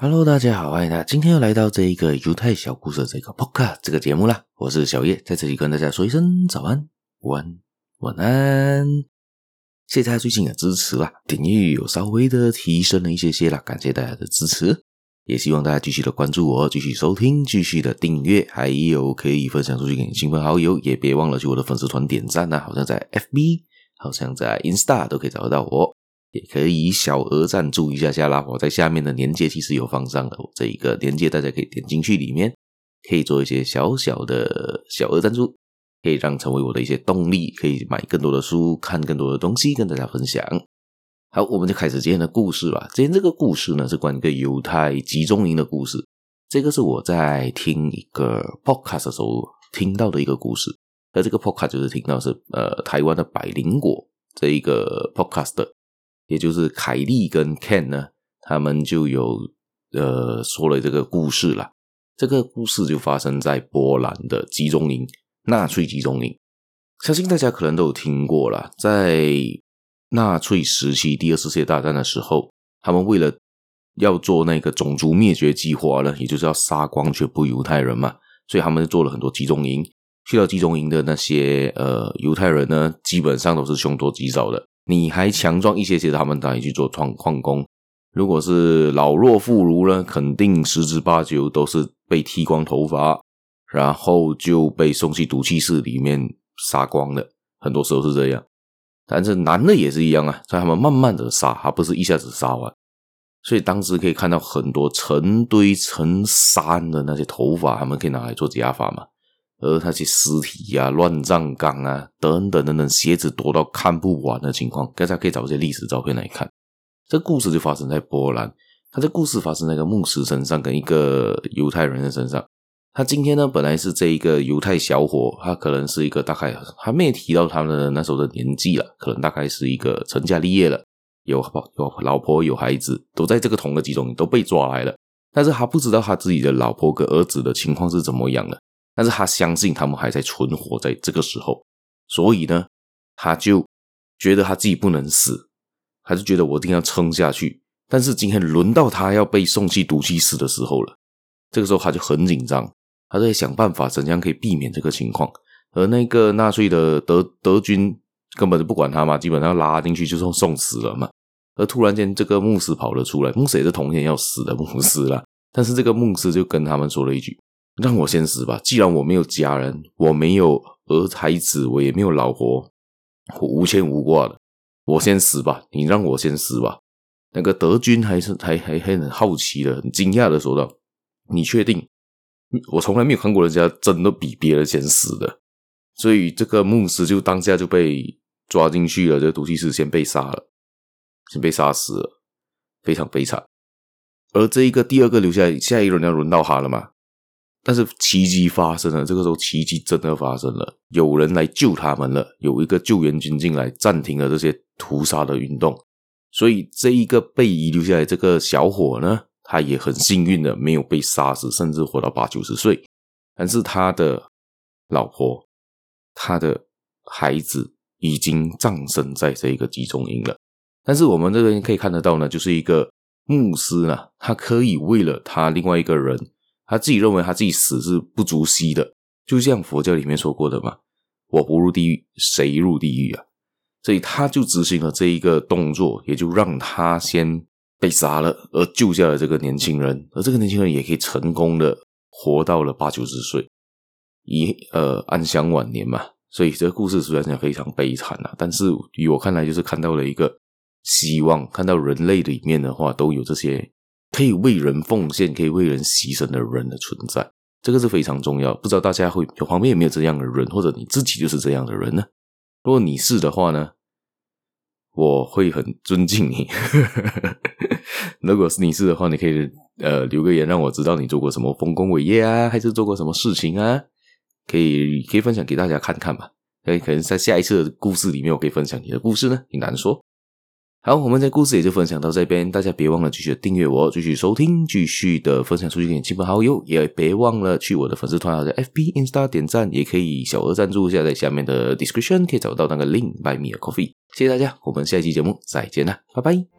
Hello，大家好，欢迎大家今天又来到这一个犹太小故事这个 poca 这个节目啦。我是小叶，在这里跟大家说一声早安、晚安、晚安。谢谢大家最近的支持啦，点击率有稍微的提升了一些些啦，感谢大家的支持，也希望大家继续的关注我，继续收听，继续的订阅，还有可以分享出去给你亲朋好友，也别忘了去我的粉丝团点赞啊，好像在 FB，好像在 Insta 都可以找得到我。也可以小额赞助一下下啦，我在下面的链接其实有放上了这一个链接，大家可以点进去里面，可以做一些小小的小额赞助，可以让成为我的一些动力，可以买更多的书，看更多的东西跟大家分享。好，我们就开始今天的故事吧。今天这个故事呢是关于一个犹太集中营的故事，这个是我在听一个 podcast 的时候听到的一个故事，而这个 podcast 就是听到是呃台湾的百灵果这一个 podcast 的。也就是凯莉跟 Ken 呢，他们就有呃说了这个故事啦。这个故事就发生在波兰的集中营，纳粹集中营。相信大家可能都有听过啦，在纳粹时期第二次世界大战的时候，他们为了要做那个种族灭绝计划呢，也就是要杀光全部犹太人嘛，所以他们就做了很多集中营。去到集中营的那些呃犹太人呢，基本上都是凶多吉少的。你还强壮一些些，他们当然去做矿矿工；如果是老弱妇孺呢，肯定十之八九都是被剃光头发，然后就被送去毒气室里面杀光的。很多时候是这样，但是男的也是一样啊，在他们慢慢的杀，而不是一下子杀完。所以当时可以看到很多成堆成山的那些头发，他们可以拿来做假发嘛。而那些尸体呀、乱葬岗啊，等等等等，鞋子多到看不完的情况，大家可以找一些历史照片来看。这故事就发生在波兰，他这故事发生在一个牧师身上，跟一个犹太人的身上。他今天呢，本来是这一个犹太小伙，他可能是一个大概还没提到他的那时候的年纪了，可能大概是一个成家立业了，有有老婆有孩子，都在这个同个集中都被抓来了，但是他不知道他自己的老婆跟儿子的情况是怎么样的。但是他相信他们还在存活在这个时候，所以呢，他就觉得他自己不能死，还是觉得我一定要撑下去。但是今天轮到他要被送去毒气室的时候了，这个时候他就很紧张，他在想办法怎样可以避免这个情况。而那个纳粹的德德军根本就不管他嘛，基本上拉进去就送送死了嘛。而突然间，这个牧师跑了出来，牧师也是同天要死的牧师啦。但是这个牧师就跟他们说了一句。让我先死吧！既然我没有家人，我没有儿孩子，我也没有老婆，我无牵无挂的，我先死吧！你让我先死吧！那个德军还是还还还很好奇的，很惊讶的说道：“你确定？我从来没有看过人家真的比别人先死的。”所以这个牧师就当下就被抓进去了，这个毒气师先被杀了，先被杀死了，非常悲惨。而这一个第二个留下，下一轮要轮到他了嘛？但是奇迹发生了，这个时候奇迹真的发生了，有人来救他们了，有一个救援军进来暂停了这些屠杀的运动，所以这一个被遗留下来这个小伙呢，他也很幸运的没有被杀死，甚至活到八九十岁。但是他的老婆、他的孩子已经葬身在这个集中营了。但是我们这边可以看得到呢，就是一个牧师呢，他可以为了他另外一个人。他自己认为他自己死是不足惜的，就像佛教里面说过的嘛，“我不入地狱，谁入地狱啊？”所以他就执行了这一个动作，也就让他先被杀了，而救下了这个年轻人，而这个年轻人也可以成功的活到了八九十岁，以呃安享晚年嘛。所以这个故事虽然讲非常悲惨啊，但是于我看来就是看到了一个希望，看到人类里面的话都有这些。可以为人奉献、可以为人牺牲的人的存在，这个是非常重要。不知道大家会有旁边有没有这样的人，或者你自己就是这样的人呢？如果你是的话呢，我会很尊敬你。如果是你是的话，你可以呃留个言让我知道你做过什么丰功伟业啊，还是做过什么事情啊？可以可以分享给大家看看吧。可以可能在下一次的故事里面，我可以分享你的故事呢，你难说。好，我们的故事也就分享到这边，大家别忘了继续订阅我，继续收听，继续的分享出去给亲朋好友，也别忘了去我的粉丝团或者 FB Insta 点赞，也可以小额赞助一下，在下面的 description 可以找到那个 link by Me Coffee。谢谢大家，我们下一期节目再见啦，拜拜。